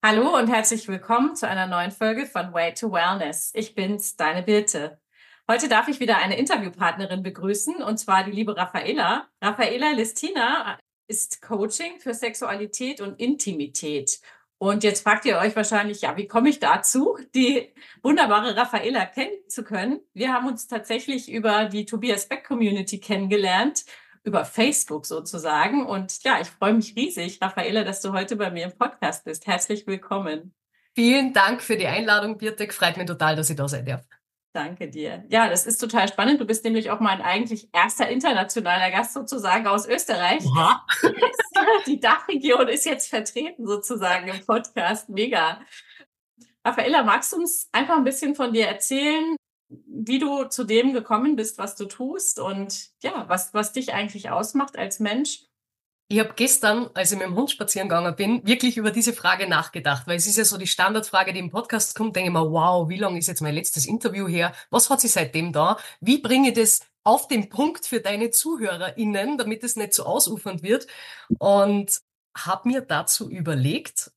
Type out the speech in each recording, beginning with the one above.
Hallo und herzlich willkommen zu einer neuen Folge von Way to Wellness. Ich bin's, deine Birte. Heute darf ich wieder eine Interviewpartnerin begrüßen und zwar die liebe Raffaela. Raffaela Listina ist Coaching für Sexualität und Intimität. Und jetzt fragt ihr euch wahrscheinlich, ja, wie komme ich dazu, die wunderbare Raffaela kennen zu können? Wir haben uns tatsächlich über die Tobias Beck Community kennengelernt über Facebook sozusagen. Und ja, ich freue mich riesig, Raffaela, dass du heute bei mir im Podcast bist. Herzlich willkommen. Vielen Dank für die Einladung, Birtek. Freut mich total, dass ich da sein darf. Danke dir. Ja, das ist total spannend. Du bist nämlich auch mein eigentlich erster internationaler Gast sozusagen aus Österreich. Ja. Die Dachregion ist jetzt vertreten sozusagen im Podcast. Mega. Raffaella, magst du uns einfach ein bisschen von dir erzählen, wie du zu dem gekommen bist, was du tust und ja, was, was dich eigentlich ausmacht als Mensch. Ich habe gestern, als ich mit dem Hund spazieren gegangen bin, wirklich über diese Frage nachgedacht, weil es ist ja so die Standardfrage, die im Podcast kommt, denke ich mir, wow, wie lange ist jetzt mein letztes Interview her? Was hat sie seitdem da? Wie bringe ich das auf den Punkt für deine ZuhörerInnen, damit es nicht so ausufernd wird? Und habe mir dazu überlegt,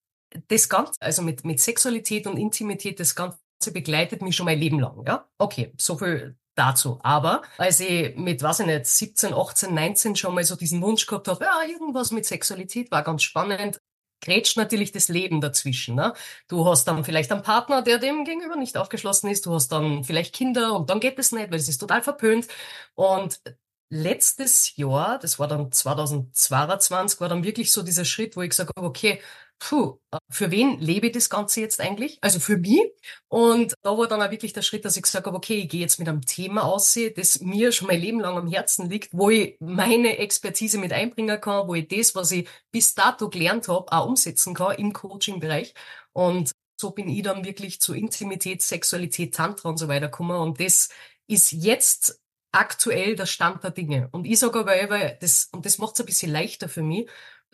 das Ganze, also mit, mit Sexualität und Intimität, das Ganze begleitet mich schon mein Leben lang. Ja, okay, so viel dazu. Aber als ich mit, weiß ich nicht, 17, 18, 19 schon mal so diesen Wunsch gehabt habe, ja, irgendwas mit Sexualität war ganz spannend, grätscht natürlich das Leben dazwischen. Ne? Du hast dann vielleicht einen Partner, der dem gegenüber nicht aufgeschlossen ist. Du hast dann vielleicht Kinder und dann geht es nicht, weil es ist total verpönt. Und letztes Jahr, das war dann 2022, war dann wirklich so dieser Schritt, wo ich gesagt habe, okay, puh, für wen lebe ich das Ganze jetzt eigentlich? Also für mich. Und da war dann auch wirklich der Schritt, dass ich gesagt habe, okay, ich gehe jetzt mit einem Thema aussehe, das mir schon mein Leben lang am Herzen liegt, wo ich meine Expertise mit einbringen kann, wo ich das, was ich bis dato gelernt habe, auch umsetzen kann im Coaching-Bereich. Und so bin ich dann wirklich zu Intimität, Sexualität, Tantra und so weiter gekommen. Und das ist jetzt aktuell der Stand der Dinge. Und ich sage aber, das, und das macht es ein bisschen leichter für mich,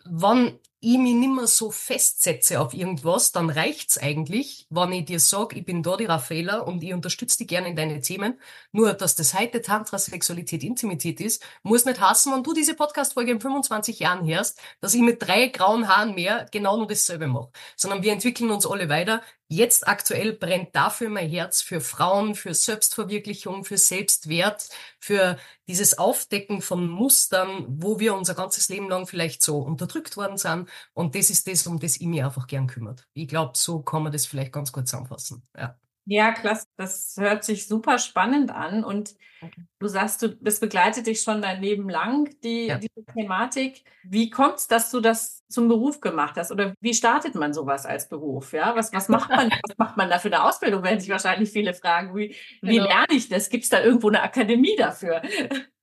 wann ich mich nicht mehr so festsetze auf irgendwas, dann reicht's eigentlich, wenn ich dir sag, ich bin da die Raffaela und ich unterstütze dich gerne in deine Themen. Nur, dass das heute Tantra, Sexualität, Intimität ist, muss nicht hassen, wenn du diese Podcast-Folge in 25 Jahren hörst, dass ich mit drei grauen Haaren mehr genau nur dasselbe mache. Sondern wir entwickeln uns alle weiter. Jetzt aktuell brennt dafür mein Herz für Frauen, für Selbstverwirklichung, für Selbstwert, für dieses Aufdecken von Mustern, wo wir unser ganzes Leben lang vielleicht so unterdrückt worden sind. Und das ist das, um das ich mich einfach gern kümmert. Ich glaube, so kann man das vielleicht ganz gut zusammenfassen. Ja. Ja, klasse. Das hört sich super spannend an. Und okay. du sagst, du, das begleitet dich schon dein Leben lang, die, ja. diese Thematik. Wie kommt es, dass du das zum Beruf gemacht hast? Oder wie startet man sowas als Beruf? Ja, was, was macht man, was macht man da für eine Ausbildung? Werden sich wahrscheinlich viele fragen. Wie, wie genau. lerne ich das? Gibt es da irgendwo eine Akademie dafür?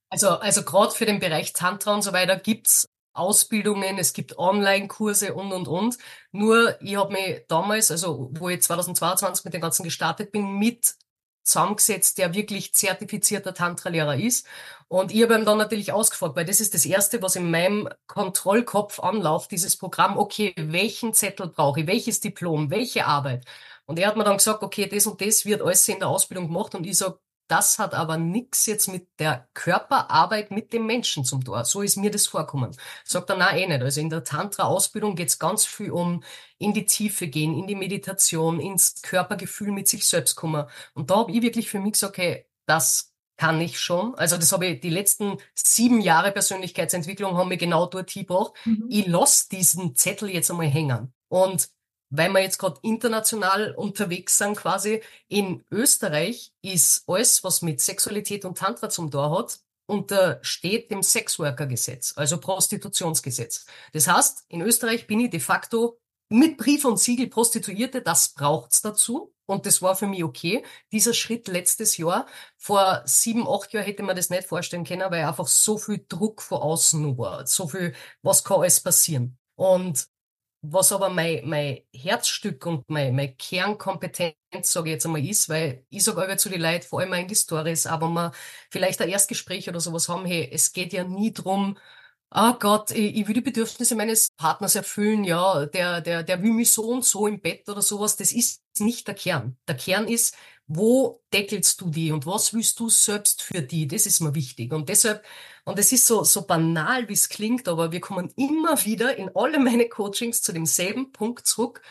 Also, also gerade für den Bereich Tantra und so weiter gibt's Ausbildungen, es gibt Online-Kurse und, und, und. Nur, ich habe mich damals, also wo ich 2022 mit dem Ganzen gestartet bin, mit zusammengesetzt, der wirklich zertifizierter Tantra-Lehrer ist. Und ich habe ihm dann natürlich ausgefragt, weil das ist das Erste, was in meinem Kontrollkopf anläuft, dieses Programm, okay, welchen Zettel brauche ich, welches Diplom, welche Arbeit? Und er hat mir dann gesagt, okay, das und das wird alles in der Ausbildung gemacht. Und ich sage, das hat aber nichts jetzt mit der Körperarbeit mit dem Menschen zum Tor. So ist mir das vorkommen. Sagt er, nein, eh nicht. Also in der Tantra-Ausbildung geht es ganz viel um in die Tiefe gehen, in die Meditation, ins Körpergefühl mit sich selbst kommen. Und da habe ich wirklich für mich gesagt, okay, das kann ich schon. Also das habe ich die letzten sieben Jahre Persönlichkeitsentwicklung haben mir genau dort gebracht. Mhm. Ich lasse diesen Zettel jetzt einmal hängen. Und weil wir jetzt gerade international unterwegs sind quasi, in Österreich ist alles, was mit Sexualität und Tantra zum Tor hat, untersteht dem Sexworker-Gesetz, also Prostitutionsgesetz. Das heißt, in Österreich bin ich de facto mit Brief und Siegel Prostituierte, das braucht's dazu. Und das war für mich okay. Dieser Schritt letztes Jahr, vor sieben, acht Jahren hätte man das nicht vorstellen können, weil einfach so viel Druck von außen war. So viel, was kann alles passieren. Und was aber mein, mein Herzstück und mein, mein Kernkompetenz, sage ich jetzt einmal, ist, weil ich sage aber zu den Leuten, vor allem in die Stories, aber man vielleicht ein Erstgespräch oder sowas haben, hey, es geht ja nie drum, ah oh Gott, ich, ich will die Bedürfnisse meines Partners erfüllen, ja, der, der, der will mich so und so im Bett oder sowas, das ist nicht der Kern. Der Kern ist, wo deckelst du die und was willst du selbst für die? Das ist mir wichtig. Und deshalb, und es ist so, so banal, wie es klingt, aber wir kommen immer wieder in alle meine Coachings zu demselben Punkt zurück.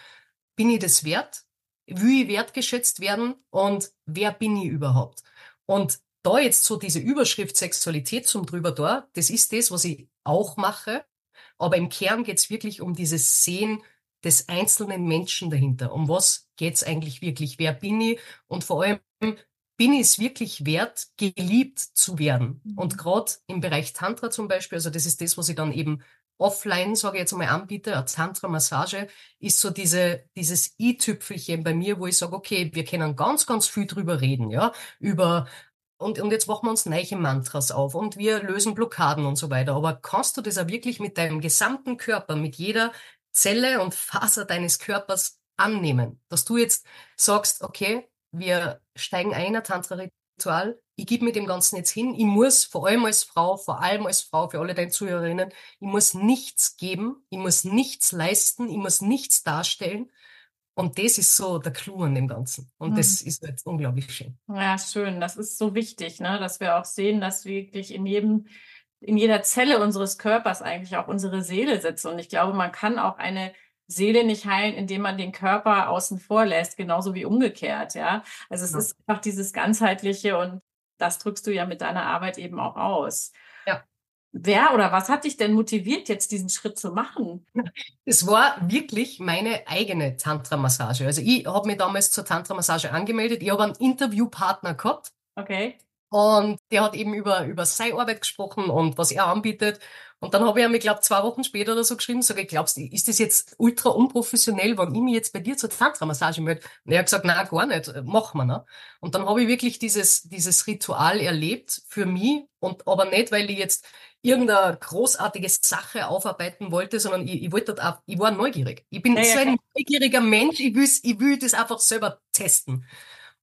bin ich das wert? Will ich wertgeschätzt werden? Und wer bin ich überhaupt? Und da jetzt so diese Überschrift Sexualität zum drüber da, das ist das, was ich auch mache. Aber im Kern geht's wirklich um dieses Sehen des einzelnen Menschen dahinter. Um was geht's eigentlich wirklich? Wer bin ich? Und vor allem, bin ich es wirklich wert, geliebt zu werden? Mhm. Und gerade im Bereich Tantra zum Beispiel, also das ist das, was ich dann eben offline, sage ich jetzt einmal, anbiete, eine Tantra-Massage, ist so diese, dieses i-Tüpfelchen bei mir, wo ich sage, okay, wir können ganz, ganz viel drüber reden, ja, über und, und jetzt machen wir uns neue Mantras auf und wir lösen Blockaden und so weiter. Aber kannst du das auch wirklich mit deinem gesamten Körper, mit jeder Zelle und Faser deines Körpers annehmen? Dass du jetzt sagst, okay, wir steigen ein in ein Tantra-Ritual, ich gebe mir dem Ganzen jetzt hin, ich muss vor allem als Frau, vor allem als Frau, für alle deine Zuhörerinnen, ich muss nichts geben, ich muss nichts leisten, ich muss nichts darstellen, und das ist so der Clou an dem Ganzen. Und mhm. das ist jetzt unglaublich schön. Ja, schön. Das ist so wichtig, ne? dass wir auch sehen, dass wirklich in jedem, in jeder Zelle unseres Körpers eigentlich auch unsere Seele sitzt. Und ich glaube, man kann auch eine Seele nicht heilen, indem man den Körper außen vor lässt, genauso wie umgekehrt, ja. Also es ja. ist einfach dieses ganzheitliche und das drückst du ja mit deiner Arbeit eben auch aus. Wer oder was hat dich denn motiviert, jetzt diesen Schritt zu machen? Es war wirklich meine eigene Tantra-Massage. Also ich habe mich damals zur Tantra-Massage angemeldet. Ich habe einen Interviewpartner gehabt. Okay. Und der hat eben über, über seine Arbeit gesprochen und was er anbietet. Und dann habe ich ihm, ich glaube, zwei Wochen später oder so geschrieben, sage ich, glaubst du, ist das jetzt ultra unprofessionell, wenn ich mich jetzt bei dir zur Tantra-Massage melde? Und er hat gesagt, nein, gar nicht, machen wir. Ne? Und dann habe ich wirklich dieses, dieses Ritual erlebt für mich und aber nicht, weil ich jetzt irgendeine großartige Sache aufarbeiten wollte, sondern ich, ich wollte auch, ich war neugierig. Ich bin ja, so ein neugieriger Mensch, ich will, ich will das einfach selber testen.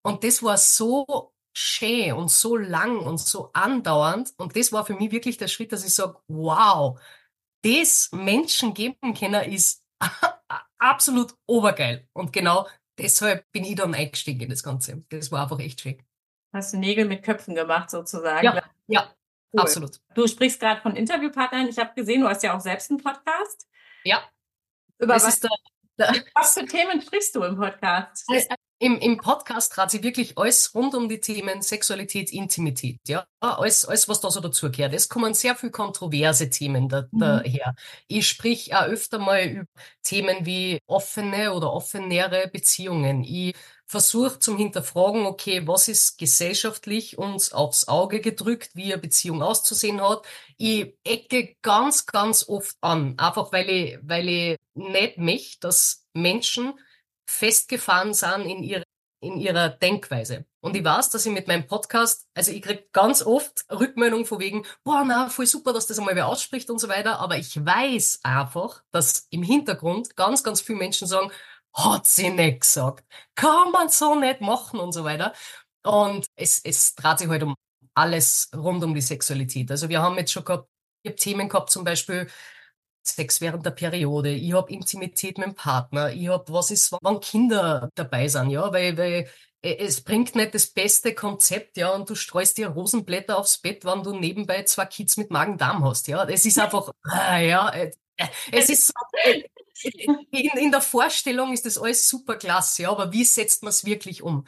Und das war so schön und so lang und so andauernd. Und das war für mich wirklich der Schritt, dass ich sage, wow, das Menschen geben können, ist absolut obergeil. Und genau deshalb bin ich dann eingestiegen in das Ganze. Das war einfach echt schön. Hast du Nägel mit Köpfen gemacht sozusagen? Ja, ja cool. absolut. Du sprichst gerade von Interviewpartnern. Ich habe gesehen, du hast ja auch selbst einen Podcast. Ja. Über was, der, der was für Themen sprichst du im Podcast? Im, im Podcast trat sie wirklich alles rund um die Themen Sexualität, Intimität, ja, alles, alles was da so dazugehört. Es kommen sehr viel kontroverse Themen da, mhm. daher. Ich sprich auch öfter mal über Themen wie offene oder offenere Beziehungen. Ich versuche zum Hinterfragen, okay, was ist gesellschaftlich uns aufs Auge gedrückt, wie eine Beziehung auszusehen hat. Ich ecke ganz, ganz oft an, einfach weil ich, weil ich nicht möchte, dass Menschen festgefahren sind in, ihre, in ihrer Denkweise. Und ich weiß, dass ich mit meinem Podcast, also ich krieg ganz oft Rückmeldungen von wegen, boah, na, voll super, dass das einmal wer ausspricht und so weiter. Aber ich weiß einfach, dass im Hintergrund ganz, ganz viele Menschen sagen, hat sie nicht gesagt. Kann man so nicht machen und so weiter. Und es, es dreht sich halt um alles rund um die Sexualität. Also wir haben jetzt schon gehabt, ich habe Themen gehabt, zum Beispiel, Sex während der Periode, ich habe Intimität mit dem Partner, ich habe, was ist, wenn Kinder dabei sind, ja, weil, weil äh, es bringt nicht das beste Konzept, ja, und du streust dir Rosenblätter aufs Bett, wenn du nebenbei zwei Kids mit Magen-Darm hast, ja. Es ist einfach, ah, ja, äh, äh, es ist so, in, in der Vorstellung ist das alles super klasse, ja, aber wie setzt man es wirklich um?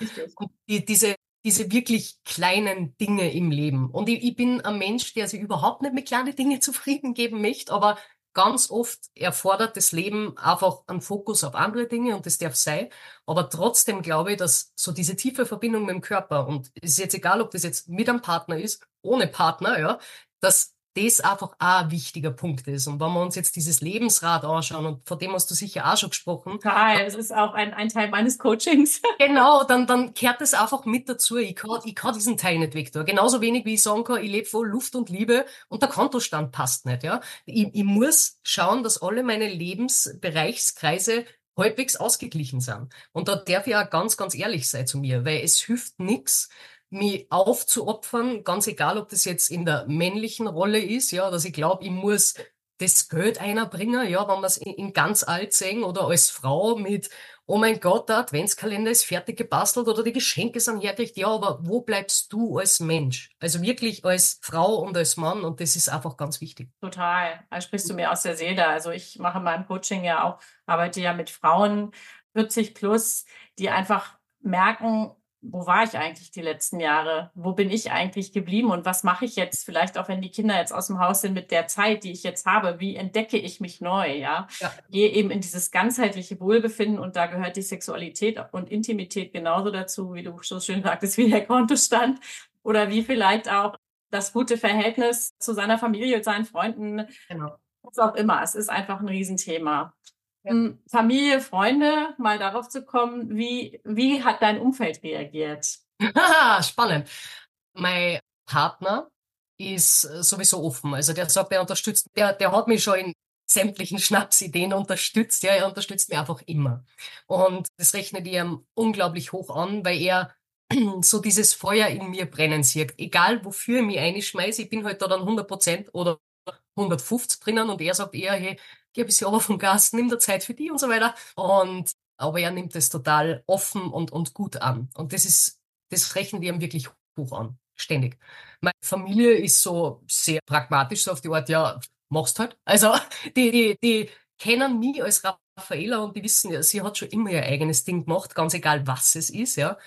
Die, diese, diese wirklich kleinen Dinge im Leben. Und ich, ich bin ein Mensch, der sich überhaupt nicht mit kleinen Dingen zufrieden geben möchte, aber ganz oft erfordert das Leben einfach einen Fokus auf andere Dinge und das darf sein. Aber trotzdem glaube ich, dass so diese tiefe Verbindung mit dem Körper und es ist jetzt egal, ob das jetzt mit einem Partner ist, ohne Partner, ja, dass das einfach auch ein wichtiger Punkt ist. Und wenn wir uns jetzt dieses Lebensrad anschauen, und von dem hast du sicher auch schon gesprochen. Total, das ist auch ein, ein Teil meines Coachings. Genau, dann, dann kehrt das einfach mit dazu. Ich kann, ich kann diesen Teil nicht weg tun. Genauso wenig wie ich sagen kann, ich lebe voll Luft und Liebe und der Kontostand passt nicht. Ja? Ich, ich muss schauen, dass alle meine Lebensbereichskreise halbwegs ausgeglichen sind. Und da darf ich auch ganz, ganz ehrlich sein zu mir, weil es hilft nichts, mich aufzuopfern, ganz egal, ob das jetzt in der männlichen Rolle ist, ja, dass ich glaube, ich muss das Geld einer bringen, ja, wenn wir es in, in, ganz alt sehen, oder als Frau mit, oh mein Gott, der Adventskalender ist fertig gebastelt oder die Geschenke sind hergerichtet, ja, aber wo bleibst du als Mensch? Also wirklich als Frau und als Mann und das ist einfach ganz wichtig. Total, da sprichst du mir aus der Seele. Also ich mache in meinem Coaching ja auch, arbeite ja mit Frauen 40 plus, die einfach merken, wo war ich eigentlich die letzten Jahre? Wo bin ich eigentlich geblieben und was mache ich jetzt? Vielleicht auch, wenn die Kinder jetzt aus dem Haus sind mit der Zeit, die ich jetzt habe, wie entdecke ich mich neu? Ja, ja. gehe eben in dieses ganzheitliche Wohlbefinden und da gehört die Sexualität und Intimität genauso dazu, wie du so schön sagtest, wie der Kontostand oder wie vielleicht auch das gute Verhältnis zu seiner Familie, seinen Freunden, genau. was auch immer. Es ist einfach ein Riesenthema. Ja. Hm, Familie, Freunde, mal darauf zu kommen, wie, wie hat dein Umfeld reagiert? Spannend. Mein Partner ist äh, sowieso offen. Also der sagt, er unterstützt, der, der hat mich schon in sämtlichen Schnapsideen unterstützt. Ja, er unterstützt mich einfach immer. Und das rechnet ihm unglaublich hoch an, weil er so dieses Feuer in mir brennen sieht. Egal wofür ich mich einschmeiße, ich bin halt da dann 100 Prozent oder 150 drinnen und er sagt eher, hey, geh ein bisschen aber vom Gas, nimm dir Zeit für die und so weiter. Und, aber er nimmt es total offen und, und gut an. Und das ist, das rechnen wir ihm wirklich hoch an. Ständig. Meine Familie ist so sehr pragmatisch, so auf die Art, ja, machst halt. Also, die, die, die kennen mich als Raffaela und die wissen ja, sie hat schon immer ihr eigenes Ding gemacht, ganz egal was es ist, ja.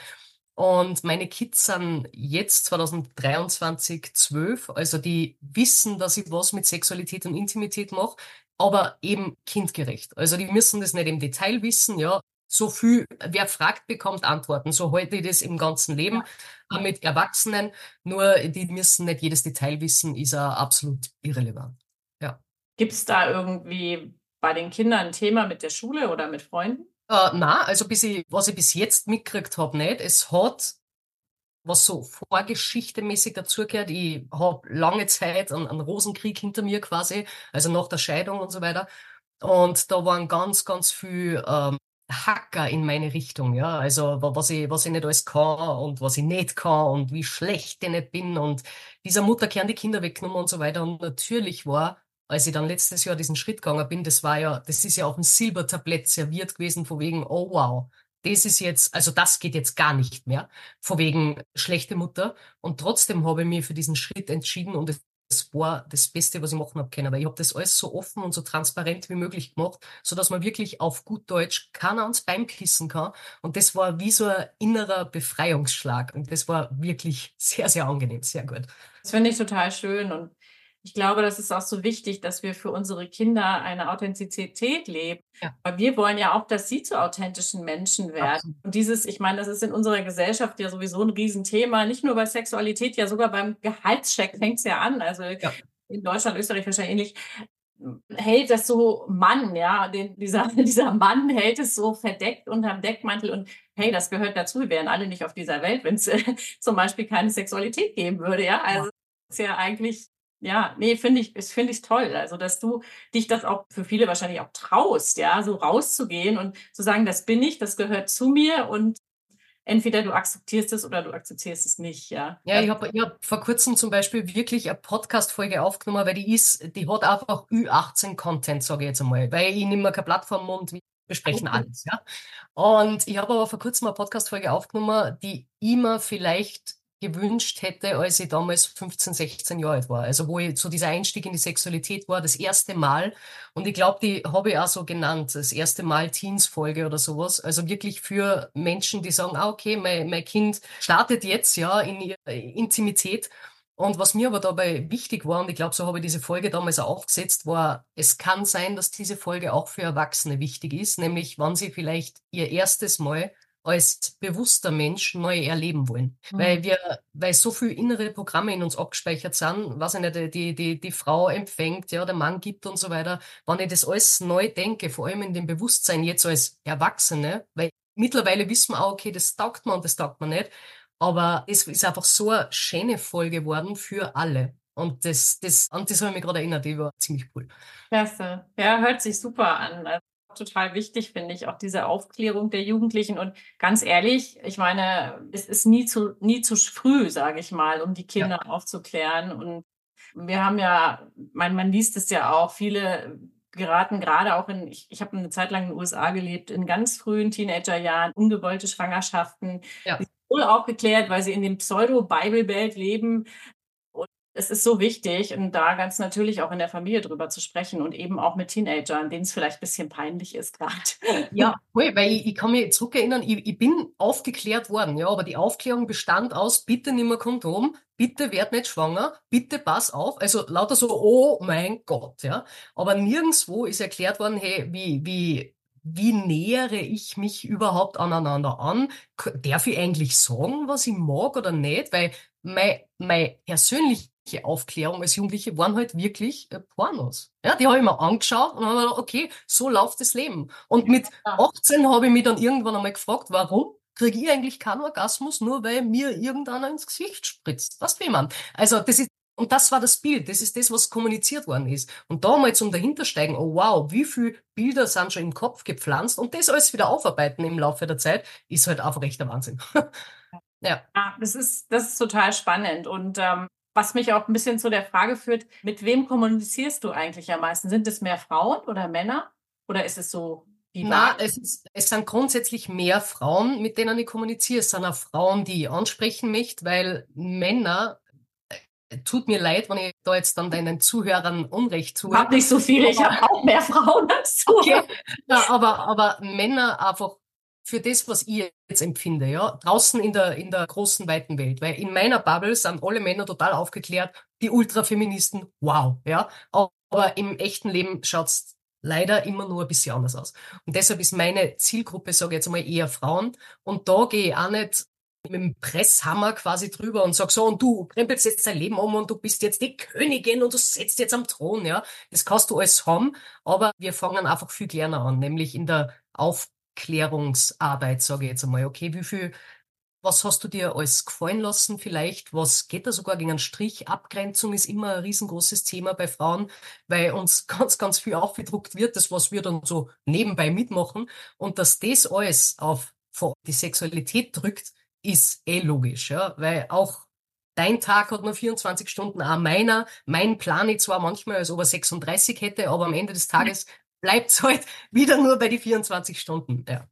Und meine Kids sind jetzt 2023 zwölf, also die wissen, dass ich was mit Sexualität und Intimität mache, aber eben kindgerecht. Also die müssen das nicht im Detail wissen, ja. So viel, wer fragt, bekommt Antworten. So halte ich das im ganzen Leben ja. mit Erwachsenen. Nur die müssen nicht jedes Detail wissen, ist ja absolut irrelevant. Ja. Gibt es da irgendwie bei den Kindern ein Thema mit der Schule oder mit Freunden? Äh, na, also bis ich, was ich bis jetzt mitgekriegt habe, nicht. Es hat was so vorgeschichtemäßig dazugehört. Ich habe lange Zeit einen, einen Rosenkrieg hinter mir quasi, also nach der Scheidung und so weiter. Und da waren ganz, ganz viel ähm, Hacker in meine Richtung, ja. Also was ich, was ich nicht alles kann und was ich nicht kann und wie schlecht ich nicht bin. Und dieser Mutter kehren die Kinder weggenommen und so weiter. Und natürlich war als ich dann letztes Jahr diesen Schritt gegangen bin, das war ja, das ist ja auf dem Silbertablett serviert gewesen, von wegen, oh wow, das ist jetzt, also das geht jetzt gar nicht mehr, von wegen schlechte Mutter. Und trotzdem habe ich mich für diesen Schritt entschieden und es war das Beste, was ich machen habe können. Aber ich habe das alles so offen und so transparent wie möglich gemacht, so dass man wirklich auf gut Deutsch keiner ans Bein kissen kann. Und das war wie so ein innerer Befreiungsschlag. Und das war wirklich sehr, sehr angenehm, sehr gut. Das finde ich total schön. Und ich glaube, das ist auch so wichtig, dass wir für unsere Kinder eine Authentizität leben. Ja. Weil wir wollen ja auch, dass sie zu authentischen Menschen werden. Absolut. Und dieses, ich meine, das ist in unserer Gesellschaft ja sowieso ein Riesenthema. Nicht nur bei Sexualität, ja sogar beim Gehaltscheck fängt es ja an. Also ja. in Deutschland, Österreich wahrscheinlich ähnlich hält das so Mann, ja, den, dieser, dieser Mann hält es so verdeckt unterm Deckmantel und hey, das gehört dazu, wir wären alle nicht auf dieser Welt, wenn es äh, zum Beispiel keine Sexualität geben würde, ja, also ja. ist ja eigentlich ja, nee, finde ich, finde ich toll. Also, dass du dich das auch für viele wahrscheinlich auch traust, ja, so rauszugehen und zu sagen, das bin ich, das gehört zu mir und entweder du akzeptierst es oder du akzeptierst es nicht, ja. Ja, ich habe hab vor kurzem zum Beispiel wirklich eine Podcast-Folge aufgenommen, weil die ist, die hat einfach Ü18-Content, sage ich jetzt einmal, weil ich nehme keine Plattform und wir besprechen alles, ja. Und ich habe aber vor kurzem eine Podcast-Folge aufgenommen, die immer vielleicht gewünscht hätte, als ich damals 15, 16 Jahre alt war. Also wo ich so dieser Einstieg in die Sexualität war, das erste Mal. Und ich glaube, die habe ich auch so genannt, das erste Mal Teens-Folge oder sowas. Also wirklich für Menschen, die sagen, ah, okay, mein, mein Kind startet jetzt ja in ihre Intimität. Und was mir aber dabei wichtig war, und ich glaube, so habe ich diese Folge damals auch aufgesetzt, war, es kann sein, dass diese Folge auch für Erwachsene wichtig ist, nämlich wann sie vielleicht ihr erstes Mal als bewusster Mensch neu erleben wollen. Mhm. Weil wir, weil so viel innere Programme in uns abgespeichert sind, was ich nicht, die, die, die Frau empfängt, ja, der Mann gibt und so weiter. Wenn ich das alles neu denke, vor allem in dem Bewusstsein jetzt als Erwachsene, weil mittlerweile wissen wir auch, okay, das taugt man und das taugt man nicht. Aber es ist einfach so eine schöne Folge geworden für alle. Und das, das, an das habe ich mich gerade erinnert, die war ziemlich cool. Klasse. Ja, hört sich super an. Total wichtig, finde ich, auch diese Aufklärung der Jugendlichen. Und ganz ehrlich, ich meine, es ist nie zu, nie zu früh, sage ich mal, um die Kinder ja. aufzuklären. Und wir haben ja, man, man liest es ja auch, viele geraten gerade auch in, ich, ich habe eine Zeit lang in den USA gelebt, in ganz frühen Teenagerjahren, ungewollte Schwangerschaften. Ja. Die sind wohl aufgeklärt, weil sie in dem Pseudo-Bible-Welt leben, es ist so wichtig und da ganz natürlich auch in der Familie drüber zu sprechen und eben auch mit Teenagern, denen es vielleicht ein bisschen peinlich ist gerade. Ja, weil ich, ich kann mich zurückerinnern, ich, ich bin aufgeklärt worden, ja, aber die Aufklärung bestand aus, bitte nimm mehr Kondom, bitte werd nicht schwanger, bitte pass auf. Also lauter so, oh mein Gott, ja. Aber nirgendswo ist erklärt worden, hey, wie, wie, wie nähere ich mich überhaupt aneinander an? Darf ich eigentlich sagen, was ich mag oder nicht? Weil mein, mein Aufklärung als Jugendliche waren halt wirklich äh, Pornos. Ja, die habe ich mir angeschaut und habe gedacht, okay, so läuft das Leben. Und mit 18 habe ich mich dann irgendwann einmal gefragt, warum kriege ich eigentlich keinen Orgasmus, nur weil mir irgendeiner ins Gesicht spritzt. Was will man? Also das ist und das war das Bild, das ist das, was kommuniziert worden ist. Und da mal zum dahintersteigen, oh wow, wie viele Bilder sind schon im Kopf gepflanzt und das alles wieder aufarbeiten im Laufe der Zeit, ist halt einfach echt der Wahnsinn. ja. ja, das ist, das ist total spannend. Und ähm, was mich auch ein bisschen zu der Frage führt, mit wem kommunizierst du eigentlich am meisten? Sind es mehr Frauen oder Männer? Oder ist es so Na, es, ist, es sind grundsätzlich mehr Frauen, mit denen ich kommuniziere. Es sind auch Frauen, die ich ansprechen möchte, weil Männer äh, tut mir leid, wenn ich da jetzt dann deinen Zuhörern Unrecht tue. Ich habe nicht so viele, ich habe auch mehr Frauen als du. Okay. Ja, aber, aber Männer einfach für das, was ich jetzt empfinde, ja, draußen in der, in der großen, weiten Welt. Weil in meiner Bubble sind alle Männer total aufgeklärt, die Ultrafeministen, wow, ja. Aber im echten Leben schaut's leider immer nur ein bisschen anders aus. Und deshalb ist meine Zielgruppe, sage ich jetzt einmal, eher Frauen. Und da gehe ich auch nicht mit dem Presshammer quasi drüber und sag so, und du krempelst jetzt dein Leben um und du bist jetzt die Königin und du setzt jetzt am Thron, ja. Das kannst du alles haben, aber wir fangen einfach viel kleiner an, nämlich in der Auf Aufklärungsarbeit, sage ich jetzt einmal. Okay, wie viel, was hast du dir alles gefallen lassen vielleicht? Was geht da sogar gegen einen Strich? Abgrenzung ist immer ein riesengroßes Thema bei Frauen, weil uns ganz, ganz viel aufgedruckt wird, das, was wir dann so nebenbei mitmachen. Und dass das alles auf die Sexualität drückt, ist eh logisch, ja, weil auch Dein Tag hat nur 24 Stunden, auch meiner. Mein Plan ich zwar manchmal, als ob er 36 hätte, aber am Ende des Tages bleibt es halt wieder nur bei die 24 Stunden. Ja.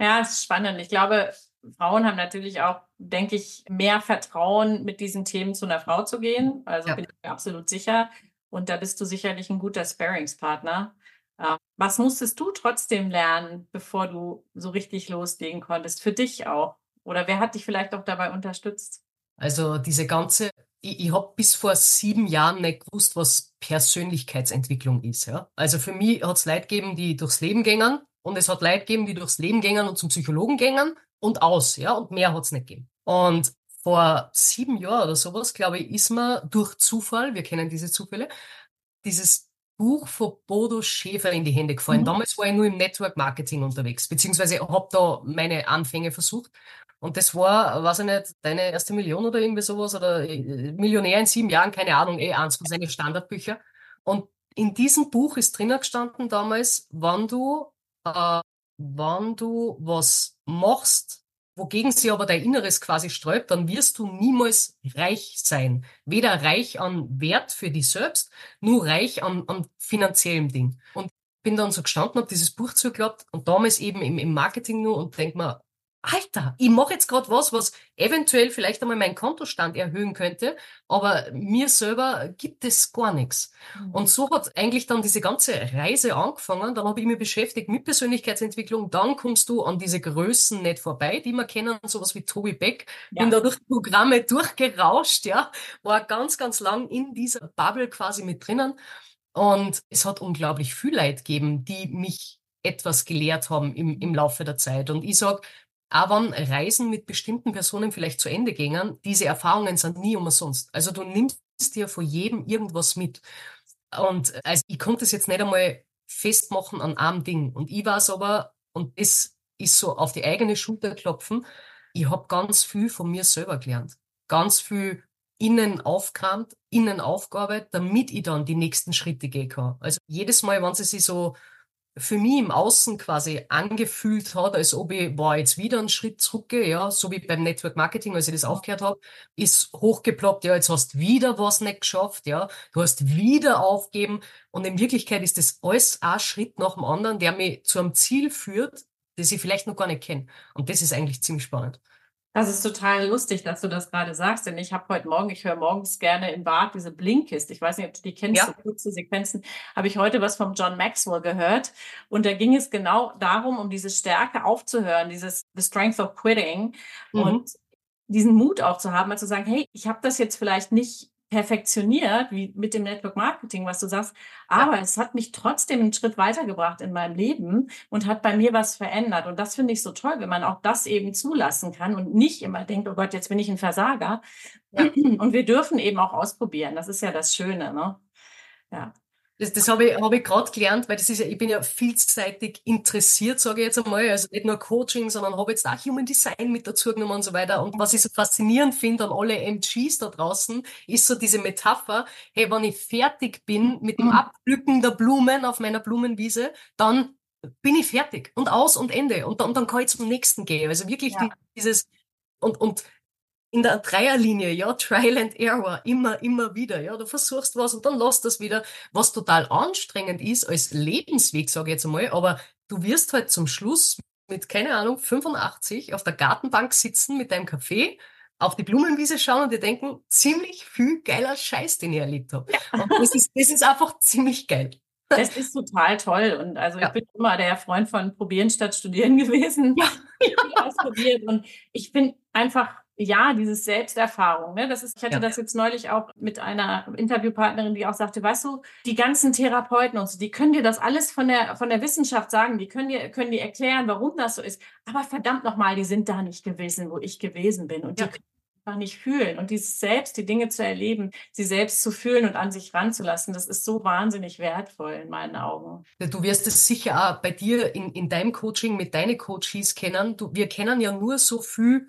ja, ist spannend. Ich glaube, Frauen haben natürlich auch, denke ich, mehr Vertrauen, mit diesen Themen zu einer Frau zu gehen. Also ja. bin ich mir absolut sicher. Und da bist du sicherlich ein guter Sparingspartner. Ähm, was musstest du trotzdem lernen, bevor du so richtig loslegen konntest? Für dich auch? Oder wer hat dich vielleicht auch dabei unterstützt? Also diese ganze ich, ich habe bis vor sieben Jahren nicht gewusst, was Persönlichkeitsentwicklung ist. Ja? Also für mich hat es Leute gegeben, die durchs Leben gängen und es hat Leute gegeben, die durchs Leben gängen und zum Psychologen gängen und aus. Ja? Und mehr hat es nicht gegeben. Und vor sieben Jahren oder sowas, glaube ich, ist mir durch Zufall, wir kennen diese Zufälle, dieses Buch von Bodo Schäfer in die Hände gefallen. Mhm. Damals war ich nur im Network Marketing unterwegs, beziehungsweise habe da meine Anfänge versucht. Und das war, weiß ich nicht, deine erste Million oder irgendwie sowas oder äh, Millionär in sieben Jahren, keine Ahnung, eh eins von seinen Standardbücher. Und in diesem Buch ist drinnen gestanden damals, wann du, äh, wann du was machst, wogegen sich aber dein Inneres quasi sträubt, dann wirst du niemals reich sein. Weder reich an Wert für dich selbst, nur reich an, an finanziellem Ding. Und bin dann so gestanden, habe dieses Buch zugeklappt und damals eben im, im Marketing nur und denk mir, Alter, ich mache jetzt gerade was, was eventuell vielleicht einmal meinen Kontostand erhöhen könnte, aber mir selber gibt es gar nichts. Mhm. Und so hat eigentlich dann diese ganze Reise angefangen. Dann habe ich mich beschäftigt mit Persönlichkeitsentwicklung. Dann kommst du an diese Größen nicht vorbei, die wir kennen, sowas wie Toby Beck. Ja. Bin da durch Programme durchgerauscht, ja, war ganz, ganz lang in dieser Bubble quasi mit drinnen. Und es hat unglaublich viel Leid gegeben, die mich etwas gelehrt haben im, im Laufe der Zeit. Und ich sag wenn Reisen mit bestimmten Personen vielleicht zu Ende gingen, diese Erfahrungen sind nie umsonst. Also du nimmst dir vor jedem irgendwas mit. Und also ich konnte es jetzt nicht einmal festmachen an einem Ding. Und ich weiß aber, und es ist so auf die eigene Schulter klopfen, ich habe ganz viel von mir selber gelernt. Ganz viel innen aufkramt, innen aufgearbeitet, damit ich dann die nächsten Schritte gehen kann. Also jedes Mal, wenn sie sich so für mich im Außen quasi angefühlt hat, als ob ich boah, jetzt wieder einen Schritt zurückgehe, ja, so wie beim Network Marketing, als ich das aufgehört habe, ist hochgeploppt, ja, jetzt hast wieder was nicht geschafft, ja, du hast wieder aufgeben und in Wirklichkeit ist das alles ein Schritt nach dem anderen, der mich zu einem Ziel führt, das ich vielleicht noch gar nicht kenne und das ist eigentlich ziemlich spannend. Das ist total lustig, dass du das gerade sagst, denn ich habe heute Morgen, ich höre morgens gerne im Bad diese Blinkist. Ich weiß nicht, ob du die kennst, Ja. so kurze Sequenzen. Habe ich heute was vom John Maxwell gehört und da ging es genau darum, um diese Stärke aufzuhören, dieses The Strength of Quitting Mhm. und diesen Mut auch zu haben, mal zu sagen, hey, ich habe das jetzt vielleicht nicht perfektioniert, wie mit dem Network Marketing, was du sagst, aber es hat mich trotzdem einen Schritt weitergebracht in meinem Leben und hat bei mir was verändert. Und das finde ich so toll, wenn man auch das eben zulassen kann und nicht immer denkt, oh Gott, jetzt bin ich ein Versager. Ja. Und wir dürfen eben auch ausprobieren. Das ist ja das Schöne, ne? Ja. Das, das habe ich, hab ich gerade gelernt, weil das ist ja, ich bin ja vielseitig interessiert, sage ich jetzt einmal. Also nicht nur Coaching, sondern habe jetzt auch Human Design mit dazu genommen und so weiter. Und was ich so faszinierend finde an alle MGs da draußen, ist so diese Metapher, hey, wenn ich fertig bin mit dem. Abpflücken der Blumen auf meiner Blumenwiese, dann bin ich fertig und aus und Ende. Und dann, dann kann ich zum nächsten gehen. Also wirklich Ja. dieses, und, und in der Dreierlinie, ja, Trial and Error, immer, immer wieder, ja, du versuchst was und dann lässt das wieder, was total anstrengend ist als Lebensweg, sage ich jetzt einmal, aber du wirst halt zum Schluss mit, keine Ahnung, 85 auf der Gartenbank sitzen mit deinem Kaffee, auf die Blumenwiese schauen und dir denken, ziemlich viel geiler Scheiß, den ich erlebt habe. Und das ist, das ist einfach ziemlich geil. Es ist total toll. Und also Ja. ich bin immer der Freund von Probieren statt Studieren gewesen. Ja. Ich habe ausprobiert. Und ich bin einfach, ja, dieses Selbsterfahrung. Ne? Das ist, ich hatte Ja. das jetzt neulich auch mit einer Interviewpartnerin, die auch sagte, weißt du, die ganzen Therapeuten und so, die können dir das alles von der, von der Wissenschaft sagen, die können dir, können dir erklären, warum das so ist. Aber verdammt nochmal, die sind da nicht gewesen, wo ich gewesen bin. Und Ja. die können einfach nicht fühlen. Und dieses Selbst, die Dinge zu erleben, sie selbst zu fühlen und an sich ranzulassen, das ist so wahnsinnig wertvoll in meinen Augen. Du wirst es sicher auch bei dir in, in deinem Coaching mit deinen Coaches kennen. Du, wir können ja nur so viel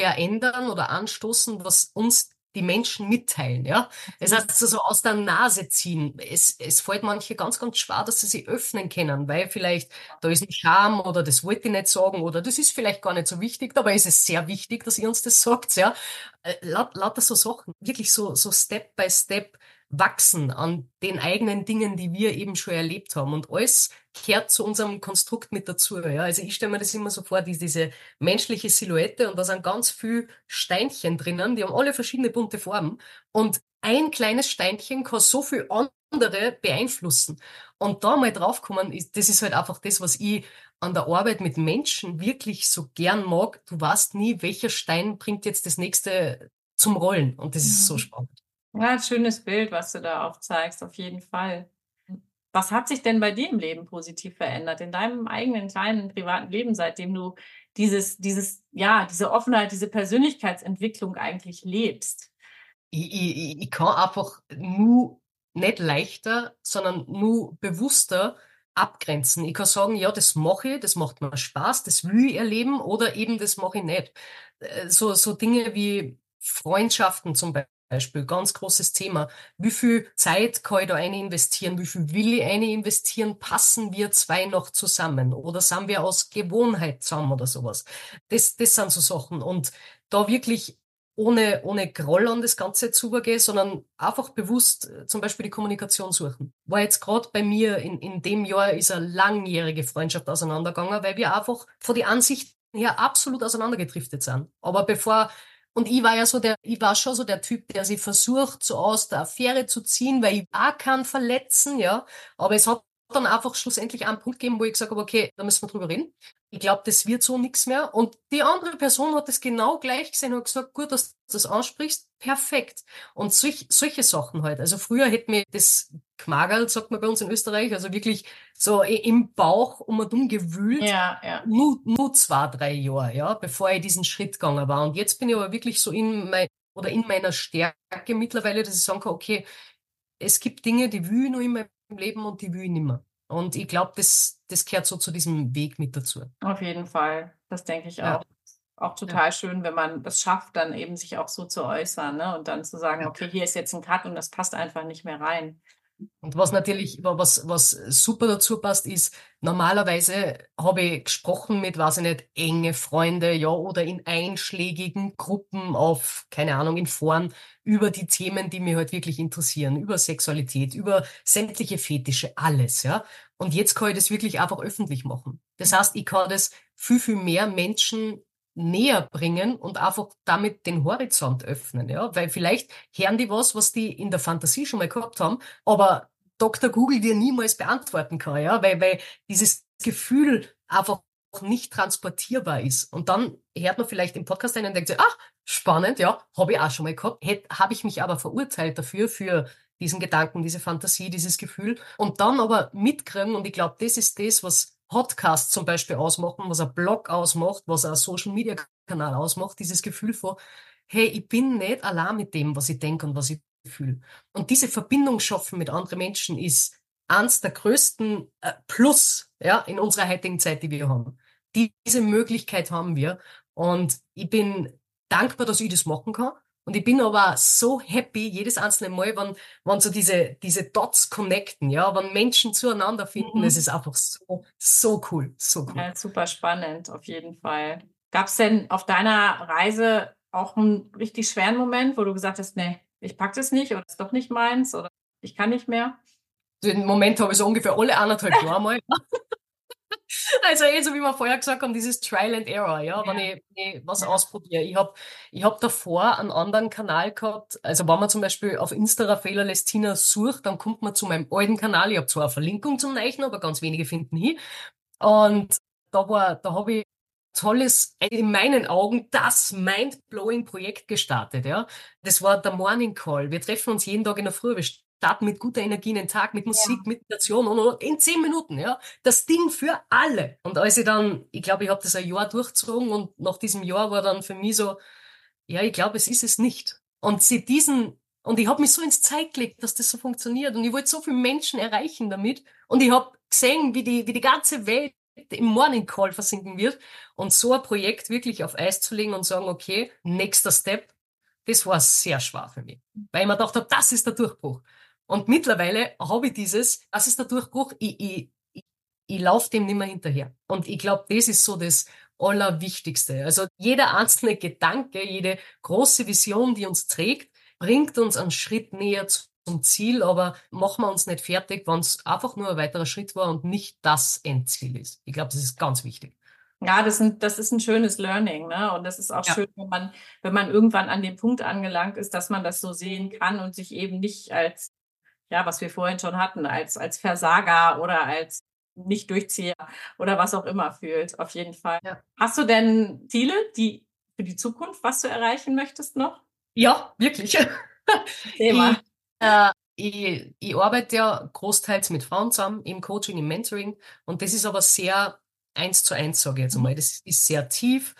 verändern oder anstoßen, was uns die Menschen mitteilen, ja. Es heißt also so aus der Nase ziehen. Es, es fällt manche ganz, ganz schwer, dass sie sich öffnen können, weil vielleicht da ist ein Scham oder das wollte ich nicht sagen oder das ist vielleicht gar nicht so wichtig, dabei ist es sehr wichtig, dass ihr uns das sagt, ja. Äh, laut, lauter so Sachen, wirklich so, so Step by Step wachsen an den eigenen Dingen, die wir eben schon erlebt haben. Und alles kehrt zu unserem Konstrukt mit dazu. Ja? Also ich stelle mir das immer so vor, die, diese menschliche Silhouette und da sind ganz viel Steinchen drinnen, die haben alle verschiedene bunte Farben. Und ein kleines Steinchen kann so viel andere beeinflussen. Und da mal draufkommen, das ist halt einfach das, was ich an der Arbeit mit Menschen wirklich so gern mag. Du weißt nie, welcher Stein bringt jetzt das nächste zum Rollen. Und das ist so Mhm. spannend. Ja, schönes Bild, was du da aufzeigst, auf jeden Fall. Was hat sich denn bei dir im Leben positiv verändert, in deinem eigenen kleinen privaten Leben, seitdem du dieses, dieses, ja, diese Offenheit, diese Persönlichkeitsentwicklung eigentlich lebst? Ich, ich, ich kann einfach nur nicht leichter, sondern nur bewusster abgrenzen. Ich kann sagen, ja, das mache ich, das macht mir Spaß, das will ich erleben oder eben das mache ich nicht. Äh, So, so Dinge wie Freundschaften zum Beispiel, ganz großes Thema. Wie viel Zeit kann ich da eine investieren? Wie viel will ich eine investieren? Passen wir zwei noch zusammen? Oder sind wir aus Gewohnheit zusammen oder sowas? Das, das sind so Sachen. Und da wirklich ohne, ohne Groll an das Ganze zugehen, sondern einfach bewusst äh, zum Beispiel die Kommunikation suchen. War jetzt gerade bei mir in, in dem Jahr ist eine langjährige Freundschaft auseinandergegangen, weil wir einfach von den Ansichten her absolut auseinandergedriftet sind. Aber bevor und ich war ja so der, ich war schon so der Typ, der sich versucht, so aus der Affäre zu ziehen, weil ich auch kann verletzen, ja. Aber es hat dann einfach schlussendlich einen Punkt gegeben, wo ich gesagt habe, okay, da müssen wir drüber reden. Ich glaube, das wird so nichts mehr. Und die andere Person hat das genau gleich gesehen und gesagt, gut, dass du das ansprichst, perfekt. Und solch, solche Sachen halt. Also früher hätte mir das gemagert, sagt man bei uns in Österreich, also wirklich so im Bauch um und um gewühlt. Ja, ja. Nur, nur zwei, drei Jahre, ja, bevor ich diesen Schritt gegangen war. Und jetzt bin ich aber wirklich so in mein, oder in meiner Stärke mittlerweile, dass ich sagen kann, okay, es gibt Dinge, die will ich noch in meinem Leben und die will ich nicht mehr. Und ich glaube, das, das gehört so zu diesem Weg mit dazu. Auf jeden Fall. Das denke ich Ja. auch. Auch total schön, wenn man es schafft, dann eben sich auch so zu äußern, ne? Und dann zu sagen, Ja. okay, hier ist jetzt ein Cut und das passt einfach nicht mehr rein. Und was natürlich, was, was super dazu passt, ist, normalerweise habe ich gesprochen mit, weiß ich nicht, enge Freunde, ja, oder in einschlägigen Gruppen auf, keine Ahnung, in Foren über die Themen, die mich halt wirklich interessieren, über Sexualität, über sämtliche Fetische, alles, ja. Und jetzt kann ich das wirklich einfach öffentlich machen. Das heißt, ich kann das viel, viel mehr Menschen näher bringen und einfach damit den Horizont öffnen, ja, weil vielleicht hören die was, was die in der Fantasie schon mal gehabt haben, aber Dr. Google dir niemals beantworten kann, ja, weil, weil dieses Gefühl einfach nicht transportierbar ist. Und dann hört man vielleicht im Podcast einen und denkt sich, ach, spannend, ja, habe ich auch schon mal gehabt, habe ich mich aber verurteilt dafür, für diesen Gedanken, diese Fantasie, dieses Gefühl. Und dann aber mitkriegen, und ich glaube, das ist das, was Podcasts zum Beispiel ausmachen, was ein Blog ausmacht, was ein Social Media Kanal ausmacht, dieses Gefühl von, hey, ich bin nicht allein mit dem, was ich denke und was ich fühle. Und diese Verbindung schaffen mit anderen Menschen ist eins der größten äh, Plus ja, in unserer heutigen Zeit, die wir haben. Die, diese Möglichkeit haben wir. Und ich bin dankbar, dass ich das machen kann. Und ich bin aber so happy jedes einzelne Mal, wenn, wenn so diese, diese Dots connecten, ja, wenn Menschen zueinander finden, mhm. es ist einfach so, so cool, so cool. Ja, super spannend, auf jeden Fall. Gab es denn auf deiner Reise auch einen richtig schweren Moment, wo du gesagt hast, nee, ich pack das nicht oder ist doch nicht meins oder ich kann nicht mehr? Den Moment habe ich so ungefähr alle anderthalb Jahre mal. Also eh, so wie wir vorher gesagt haben, dieses Trial and Error, ja, ja. wenn ich, wenn ich was ja. ausprobiere. Ich habe ich hab davor einen anderen Kanal gehabt, also wenn man zum Beispiel auf Insta Raffaella Lestina sucht, dann kommt man zu meinem alten Kanal. Ich habe zwar eine Verlinkung zum Neichen, aber ganz wenige finden hin. Und da war, da habe ich tolles, in meinen Augen, das mind-blowing Projekt gestartet, ja. Das war der Morning Call. Wir treffen uns jeden Tag in der Früh. Starten mit guter Energie in den Tag, mit Musik, ja. Meditation und, und in zehn Minuten, ja. Das Ding für alle. Und als ich dann, ich glaube, ich habe das ein Jahr durchgezogen und nach diesem Jahr war dann für mich so, ja, ich glaube, es ist es nicht. Und sie diesen, und ich habe mich so ins Zeit gelegt, dass das so funktioniert. Und ich wollte so viele Menschen erreichen damit. Und ich habe gesehen, wie die, wie die ganze Welt im Morning Call versinken wird. Und so ein Projekt wirklich auf Eis zu legen und sagen, okay, nächster Step, das war sehr schwer für mich. Weil ich mir gedacht habe, das ist der Durchbruch. Und mittlerweile habe ich dieses, das ist der Durchbruch, ich, ich, ich, ich laufe dem nicht mehr hinterher. Und ich glaube, das ist so das Allerwichtigste. Also jeder einzelne Gedanke, jede große Vision, die uns trägt, bringt uns einen Schritt näher zum Ziel, aber machen wir uns nicht fertig, wenn es einfach nur ein weiterer Schritt war und nicht das Endziel ist. Ich glaube, das ist ganz wichtig. Ja, das, sind, das ist ein schönes Learning, ne? Und das ist auch ja. schön, wenn man, wenn man irgendwann an dem Punkt angelangt ist, dass man das so sehen kann und sich eben nicht als ja, was wir vorhin schon hatten, als, als Versager oder als Nicht-Durchzieher oder was auch immer fühlt, auf jeden Fall. Ja. Hast du denn Ziele, die für die Zukunft, was du erreichen möchtest noch? Ja, wirklich. Thema. Ich, äh, ich, ich arbeite ja großteils mit Frauen zusammen im Coaching, im Mentoring und das ist aber sehr eins zu eins, sage ich jetzt mal. Das ist sehr tief.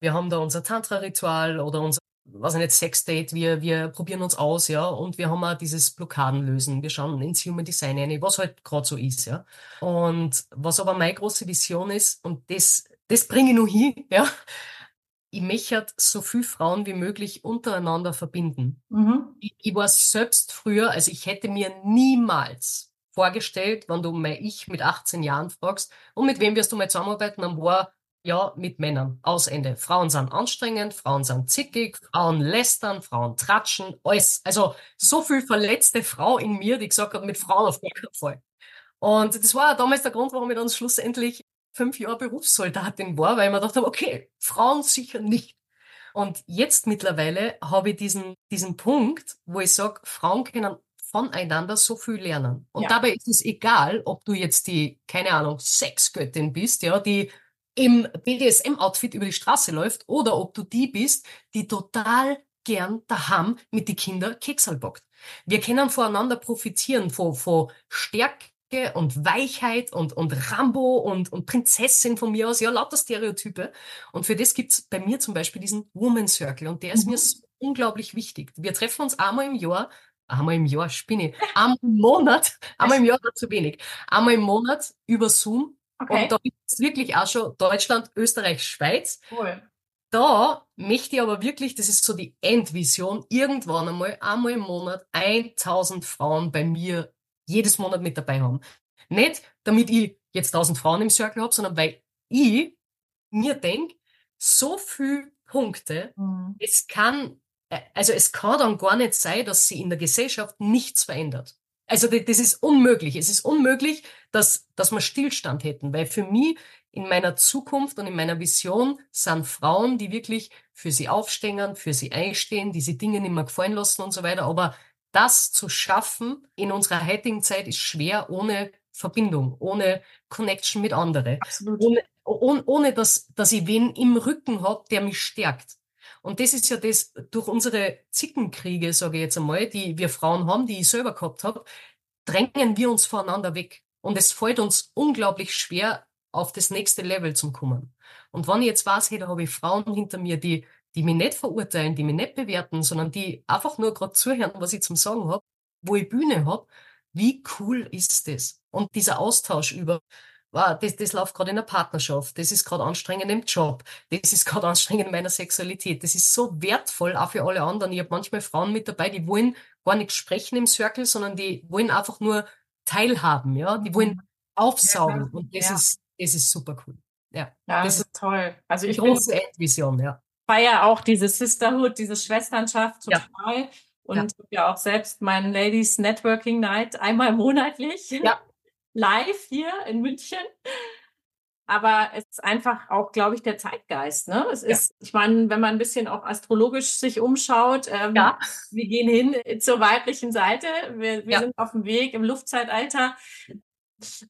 Wir haben da unser Tantra-Ritual oder unser was nicht, Sexdate, wir, wir probieren uns aus, ja, und wir haben auch dieses Blockadenlösen. Wir schauen ins Human Design rein, was halt gerade so ist, ja. Und was aber meine große Vision ist, und das, das bringe ich noch hin, ja, ich möchte halt so viele Frauen wie möglich untereinander verbinden. Mhm. Ich, ich war selbst früher, also ich hätte mir niemals vorgestellt, wenn du mein Ich mit 18 Jahren fragst, und mit wem wirst du mal zusammenarbeiten, dann war ja, mit Männern. Aus Ende. Frauen sind anstrengend, Frauen sind zickig, Frauen lästern, Frauen tratschen, alles. Also so viel verletzte Frau in mir, die gesagt hat, mit Frauen auf gar keinen Fall. Und das war damals der Grund, warum ich dann schlussendlich fünf Jahre Berufssoldatin war, weil ich mir gedacht habe, okay, Frauen sicher nicht. Und jetzt mittlerweile habe ich diesen, diesen Punkt, wo ich sage, Frauen können voneinander so viel lernen. Und ja. dabei ist es egal, ob du jetzt die, keine Ahnung, Sexgöttin bist, ja, die im BDSM-Outfit über die Straße läuft oder ob du die bist, die total gern daheim mit die Kinder Keksal bockt. Wir können voreinander profitieren von, von Stärke und Weichheit und, und Rambo und, und Prinzessin von mir aus, ja, lauter Stereotype. Und für das gibt's bei mir zum Beispiel diesen Woman Circle und der ist mhm. mir so unglaublich wichtig. Wir treffen uns einmal im Jahr, einmal im Jahr, spinne, einmal im Monat, einmal im Jahr zu wenig, einmal im Monat über Zoom Okay. Und da ist wirklich auch schon Deutschland, Österreich, Schweiz. Cool. Da möchte ich aber wirklich, das ist so die Endvision, irgendwann einmal, einmal im Monat 1000 Frauen bei mir jedes Monat mit dabei haben. Nicht, damit ich jetzt 1000 Frauen im Circle habe, sondern weil ich mir denke, so viele Punkte, mhm. es kann, äh, also es kann dann gar nicht sein, dass sie in der Gesellschaft nichts verändert. Also das ist unmöglich. Es ist unmöglich, dass, dass wir Stillstand hätten, weil für mich in meiner Zukunft und in meiner Vision sind Frauen, die wirklich für sie aufstehen, für sie einstehen, die sie Dinge nicht mehr gefallen lassen und so weiter. Aber das zu schaffen in unserer heutigen Zeit ist schwer ohne Verbindung, ohne Connection mit anderen. Absolut. Ohne, ohne, ohne dass, dass ich wen im Rücken habe, der mich stärkt. Und das ist ja das, durch unsere Zickenkriege, sage ich jetzt einmal, die wir Frauen haben, die ich selber gehabt habe, drängen wir uns voneinander weg. Und es fällt uns unglaublich schwer, auf das nächste Level zu kommen. Und wenn ich jetzt weiß, hey, da habe ich Frauen hinter mir, die, die mich nicht verurteilen, die mich nicht bewerten, sondern die einfach nur gerade zuhören, was ich zum Sagen habe, wo ich Bühne habe, wie cool ist das? Und dieser Austausch über, wow, das, das läuft gerade in der Partnerschaft, das ist gerade anstrengend im Job, das ist gerade anstrengend in meiner Sexualität, das ist so wertvoll auch für alle anderen. Ich habe manchmal Frauen mit dabei, die wollen gar nicht sprechen im Circle, sondern die wollen einfach nur teilhaben, ja, die wollen mhm. aufsaugen ja, und das ja. ist das ist super cool. Ja, ja das, das ist toll. Also ich große Endvision, ja. Feier auch diese Sisterhood, diese Schwesternschaft total. Und ja. ja auch selbst meinen Ladies Networking Night einmal monatlich. Ja. Live hier in München. Aber es ist einfach auch, glaube ich, der Zeitgeist. Ne? Es ja. ist, ich meine, wenn man ein bisschen auch astrologisch sich umschaut, ähm, ja. wir gehen hin zur weiblichen Seite. Wir, wir ja. sind auf dem Weg im Luftzeitalter.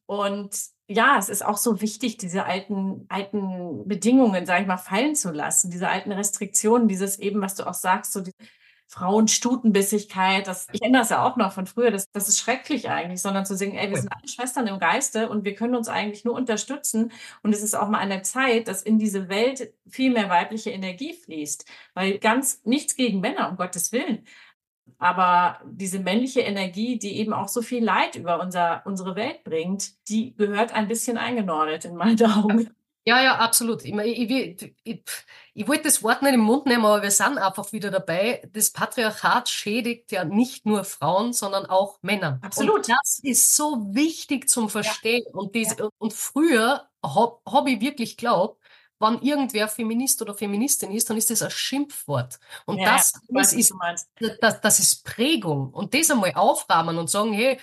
Und ja, es ist auch so wichtig, diese alten, alten Bedingungen, sage ich mal, fallen zu lassen, diese alten Restriktionen, dieses eben, was du auch sagst, so die Frauenstutenbissigkeit, das, ich kenne das ja auch noch von früher, das, das ist schrecklich eigentlich, sondern zu singen, ey, wir sind alle Schwestern im Geiste und wir können uns eigentlich nur unterstützen. Und es ist auch mal an der Zeit, dass in diese Welt viel mehr weibliche Energie fließt. Weil ganz nichts gegen Männer, um Gottes Willen. Aber diese männliche Energie, die eben auch so viel Leid über unser, unsere Welt bringt, die gehört ein bisschen eingenordet in meinen Augen. Ja, ja, absolut. Ich, ich, ich, ich, ich wollte das Wort nicht im Mund nehmen, aber wir sind einfach wieder dabei. Das Patriarchat schädigt ja nicht nur Frauen, sondern auch Männer. Absolut. Und das ist so wichtig zum Verstehen. Ja. Und, diese, ja. und früher habe hab ich wirklich glaubt, wenn irgendwer Feminist oder Feministin ist, dann ist das ein Schimpfwort. Und ja, das, das, ist, das, das ist Prägung. Und das einmal aufrahmen und sagen, hey,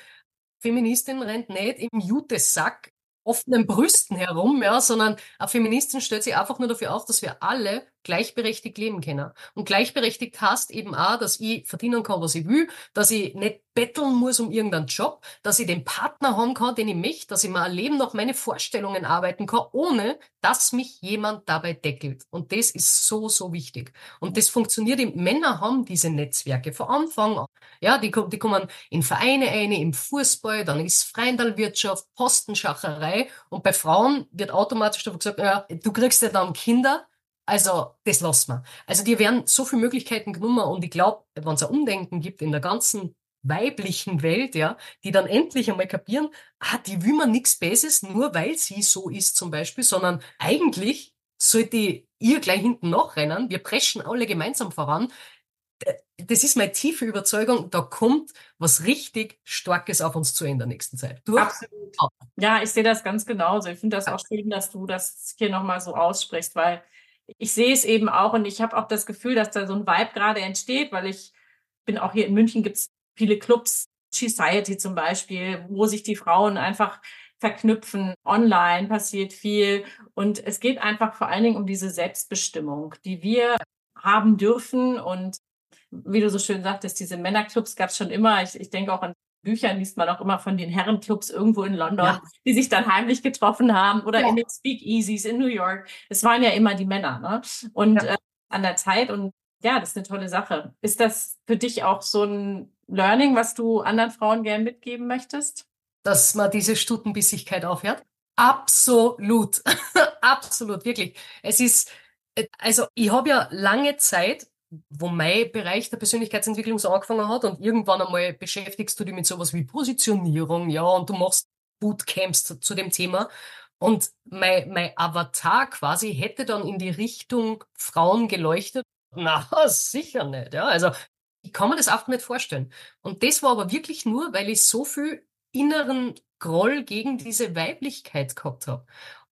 Feministin rennt nicht im Jutesack offenen Brüsten herum, ja, sondern eine Feministin stellt sich einfach nur dafür auf, dass wir alle gleichberechtigt leben können. Und gleichberechtigt heißt eben auch, dass ich verdienen kann, was ich will, dass ich nicht betteln muss um irgendeinen Job, dass ich den Partner haben kann, den ich möchte, dass ich mal ein Leben nach meinen Vorstellungen arbeiten kann, ohne dass mich jemand dabei deckelt. Und das ist so, so wichtig. Und das funktioniert, Männer haben diese Netzwerke von Anfang an. Ja, die, die kommen in Vereine ein, im Fußball, dann ist Freundalwirtschaft, Postenschacherei. Und bei Frauen wird automatisch davon gesagt, ja, du kriegst ja dann Kinder, also, das lassen wir. Also, dir werden so viele Möglichkeiten genommen und ich glaube, wenn es ein Umdenken gibt in der ganzen weiblichen Welt, ja, die dann endlich einmal kapieren, ah, die will man nichts Besseres, nur weil sie so ist zum Beispiel, sondern eigentlich sollte ihr gleich hinten nachrennen. Wir preschen alle gemeinsam voran. Das ist meine tiefe Überzeugung, da kommt was richtig Starkes auf uns zu in der nächsten Zeit. Du? Absolut. Ja, ich sehe das ganz genauso. Ich finde das auch schön, dass du das hier nochmal so aussprichst, weil ich sehe es eben auch und ich habe auch das Gefühl, dass da so ein Vibe gerade entsteht, weil ich bin auch hier in München, gibt es viele Clubs, Society zum Beispiel, wo sich die Frauen einfach verknüpfen. Online passiert viel und es geht einfach vor allen Dingen um diese Selbstbestimmung, die wir haben dürfen und wie du so schön sagtest, diese Männerclubs gab es schon immer. Ich, ich denke auch an Büchern liest man auch immer von den Herrenclubs irgendwo in London, ja. die sich dann heimlich getroffen haben oder ja. in den Speakeasies in New York. Es waren ja immer die Männer, ne? Und ja. äh, an der Zeit und ja, das ist eine tolle Sache. Ist das für dich auch so ein Learning, was du anderen Frauen gern mitgeben möchtest? Dass man diese Stutenbissigkeit aufhört? Absolut. Absolut, wirklich. Es ist, äh, also ich habe ja lange Zeit wo mein Bereich der Persönlichkeitsentwicklung so angefangen hat und irgendwann einmal beschäftigst du dich mit sowas wie Positionierung, ja, und du machst Bootcamps zu, dem Thema. Und mein, mein Avatar quasi hätte dann in die Richtung Frauen geleuchtet. Na, sicher nicht, ja. Also, ich kann mir das oft nicht vorstellen. Und das war aber wirklich nur, weil ich so viel inneren Groll gegen diese Weiblichkeit gehabt habe.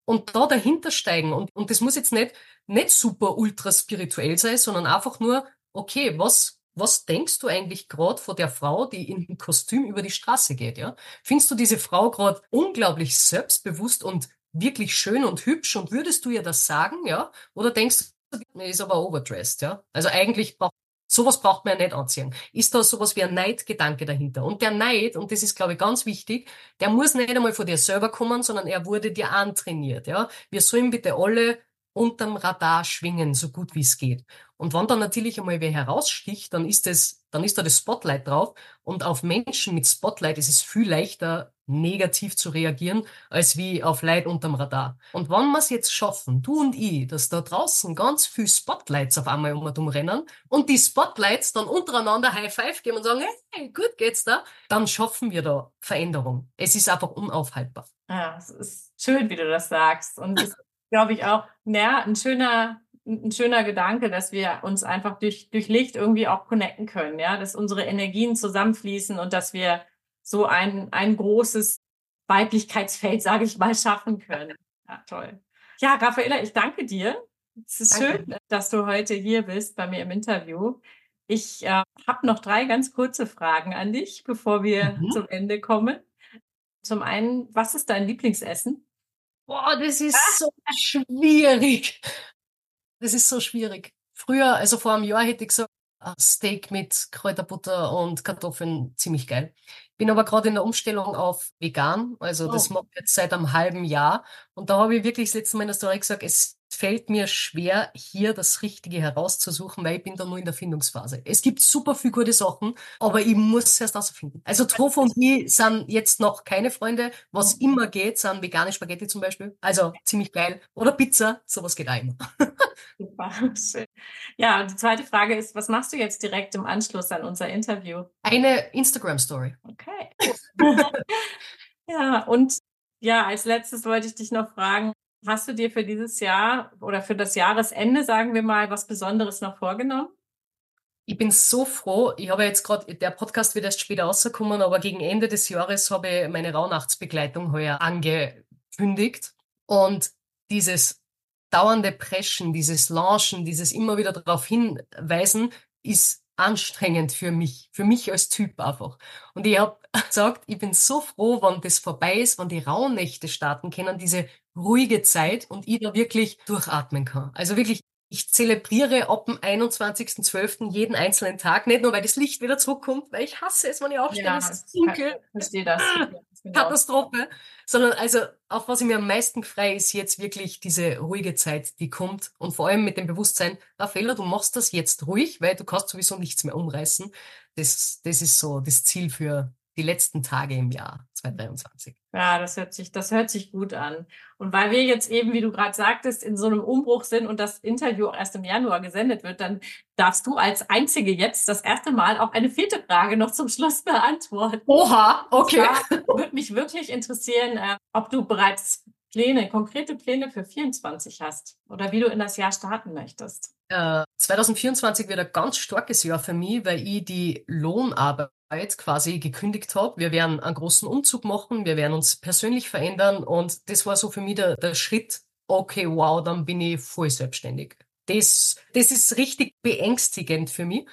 Und da dahinter steigen. Und, und das muss jetzt nicht nicht super ultra spirituell sein, sondern einfach nur, okay, was, was denkst du eigentlich gerade vor der Frau, die in dem Kostüm über die Straße geht, ja? Findest du diese Frau gerade unglaublich selbstbewusst und wirklich schön und hübsch und würdest du ihr das sagen, ja? Oder denkst du, ist aber overdressed, ja? Also eigentlich braucht Sowas braucht man ja nicht anziehen. Ist da sowas wie ein Neidgedanke dahinter? Und der Neid, und das ist, glaube ich, ganz wichtig, der muss nicht einmal von dir selber kommen, sondern er wurde dir antrainiert, ja? Wir sollen bitte alle unterm Radar schwingen, so gut wie es geht. Und wenn dann natürlich einmal wer heraussticht, dann ist es, dann ist da das Spotlight drauf. Und auf Menschen mit Spotlight ist es viel leichter, negativ zu reagieren, als wie auf Leid unterm Radar. Und wenn wir es jetzt schaffen, du und ich, dass da draußen ganz viel Spotlights auf einmal um und um rennen und die Spotlights dann untereinander High Five geben und sagen, hey, gut geht's da, dann schaffen wir da Veränderung. Es ist einfach unaufhaltbar. Ja, es ist schön, wie du das sagst. Und es glaube ich, auch ja, ein schöner, ein schöner Gedanke, dass wir uns einfach durch, durch Licht irgendwie auch connecten können, ja, dass unsere Energien zusammenfließen und dass wir so ein, ein großes Weiblichkeitsfeld, sage ich mal, schaffen können. Ja, toll. Ja, Raffaella, ich danke dir. Es ist danke. schön, dass du heute hier bist bei mir im Interview. Ich äh, habe noch drei ganz kurze Fragen an dich, bevor wir mhm. zum Ende kommen. Zum einen, was ist dein Lieblingsessen? Boah, das ist so schwierig. Das ist so schwierig. Früher, also vor einem Jahr hätte ich gesagt, Steak mit Kräuterbutter und Kartoffeln ziemlich geil. Bin aber gerade in der Umstellung auf vegan, also oh. das mache ich jetzt seit einem halben Jahr. Und da habe ich wirklich das letzte Mal in der Story gesagt, es fällt mir schwer, hier das Richtige herauszusuchen, weil ich bin da nur in der Findungsphase. Es gibt super viele gute Sachen, aber ich muss es erst herausfinden. Also Tofu und ich sind jetzt noch keine Freunde. Was immer geht, sind vegane Spaghetti zum Beispiel. Also ziemlich geil. Oder Pizza, sowas geht auch immer. Super, schön. Ja, und die zweite Frage ist, was machst du jetzt direkt im Anschluss an unser Interview? Eine Instagram-Story. Okay. ja, und ja, als letztes wollte ich dich noch fragen, hast du dir für dieses Jahr oder für das Jahresende, sagen wir mal, was Besonderes noch vorgenommen? Ich bin so froh. Ich habe jetzt gerade, der Podcast wird erst später rausgekommen, aber gegen Ende des Jahres habe ich meine Rauhnachtsbegleitung heuer angekündigt. Und dieses dauernde Preschen, dieses Launchen, dieses immer wieder darauf hinweisen, ist anstrengend für mich, für mich als Typ einfach. Und ich habe gesagt, ich bin so froh, wenn das vorbei ist, wenn die Rauhnächte starten können, diese ruhige Zeit und ich da wirklich durchatmen kann. Also wirklich ich zelebriere ab dem 21.12. jeden einzelnen Tag, nicht nur, weil das Licht wieder zurückkommt, weil ich hasse es, wenn ich aufstehe, ja, es ist dunkel. Verstehe das. Katastrophe. Sondern also, auf was ich mir am meisten frei ist jetzt wirklich diese ruhige Zeit, die kommt. Und vor allem mit dem Bewusstsein, Raffaella, du machst das jetzt ruhig, weil du kannst sowieso nichts mehr umreißen. Das, das ist so das Ziel für die letzten Tage im Jahr 2023. Ja, das hört sich, das hört sich gut an. Und weil wir jetzt eben, wie du gerade sagtest, in so einem Umbruch sind und das Interview erst im Januar gesendet wird, dann darfst du als Einzige jetzt das erste Mal auch eine vierte Frage noch zum Schluss beantworten. Oha, okay. Würde mich wirklich interessieren, äh, ob du bereits Pläne, konkrete Pläne für 24 hast oder wie du in das Jahr starten möchtest. Äh, 2024 wird ein ganz starkes Jahr für mich, weil ich die Lohnarbeit quasi gekündigt habe. Wir werden einen großen Umzug machen, wir werden uns persönlich verändern und das war so für mich der, der Schritt, okay, wow, dann bin ich voll selbstständig. Das, das ist richtig beängstigend für mich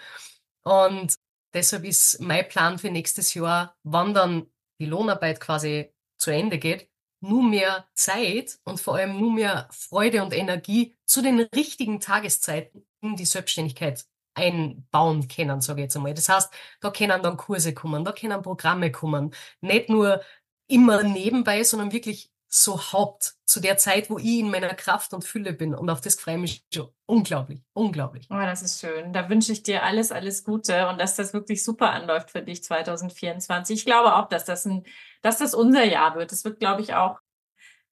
und deshalb ist mein Plan für nächstes Jahr, wann dann die Lohnarbeit quasi zu Ende geht, nur mehr Zeit und vor allem nur mehr Freude und Energie zu den richtigen Tageszeiten in die Selbstständigkeit einbauen können, sage ich jetzt einmal. Das heißt, da können dann Kurse kommen, da können Programme kommen. Nicht nur immer nebenbei, sondern wirklich so Haupt zu der Zeit, wo ich in meiner Kraft und Fülle bin. Und auf das freue ich mich schon unglaublich, unglaublich. Oh, das ist schön. Da wünsche ich dir alles, alles Gute und dass das wirklich super anläuft für dich 2024. Ich glaube auch, dass das ein, dass das unser Jahr wird. Es wird, glaube ich, auch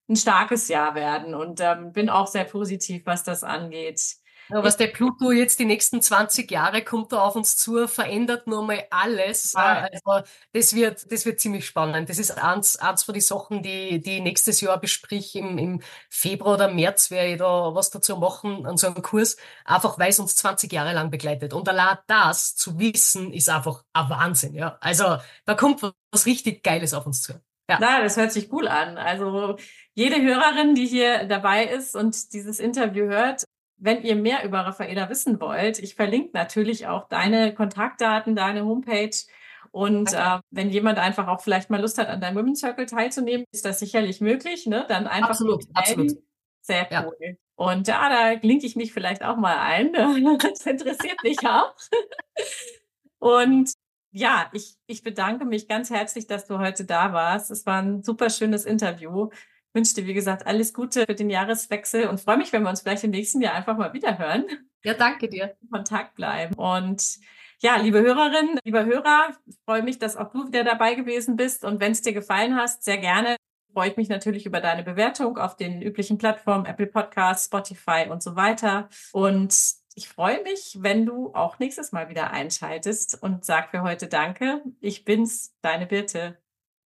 ein starkes Jahr werden und ähm, bin auch sehr positiv, was das angeht. Ja, was der Pluto jetzt die nächsten 20 Jahre kommt da auf uns zu, verändert nur mal alles. Ja. Also das wird, das wird ziemlich spannend. Das ist eins, eins von den Sachen, die, die nächstes Jahr besprich. Im, Im Februar oder März werde ich da was dazu machen an so einem Kurs. Einfach weil es uns 20 Jahre lang begleitet. Und allein das zu wissen, ist einfach ein Wahnsinn. Ja, also da kommt was richtig Geiles auf uns zu. Ja. Na, das hört sich cool an. Also jede Hörerin, die hier dabei ist und dieses Interview hört, wenn ihr mehr über Raffaela wissen wollt, ich verlinke natürlich auch deine Kontaktdaten, deine Homepage. Und äh, wenn jemand einfach auch vielleicht mal Lust hat, an deinem Women's Circle teilzunehmen, ist das sicherlich möglich. Ne? Dann einfach absolut, absolut. Sehr cool. Ja. Und ja, da klinke ich mich vielleicht auch mal ein. Das interessiert mich auch. Und ja, ich, ich bedanke mich ganz herzlich, dass du heute da warst. Es war ein super schönes Interview. Ich wünsche dir, wie gesagt, alles Gute für den Jahreswechsel und freue mich, wenn wir uns vielleicht im nächsten Jahr einfach mal wieder hören. Ja, danke dir. In Kontakt bleiben. Und ja, liebe Hörerinnen, lieber Hörer, freue mich, dass auch du wieder dabei gewesen bist. Und wenn es dir gefallen hast, sehr gerne freue ich mich natürlich über deine Bewertung auf den üblichen Plattformen, Apple Podcasts, Spotify und so weiter. Und ich freue mich, wenn du auch nächstes Mal wieder einschaltest und sag für heute Danke. Ich bin's, deine Birte.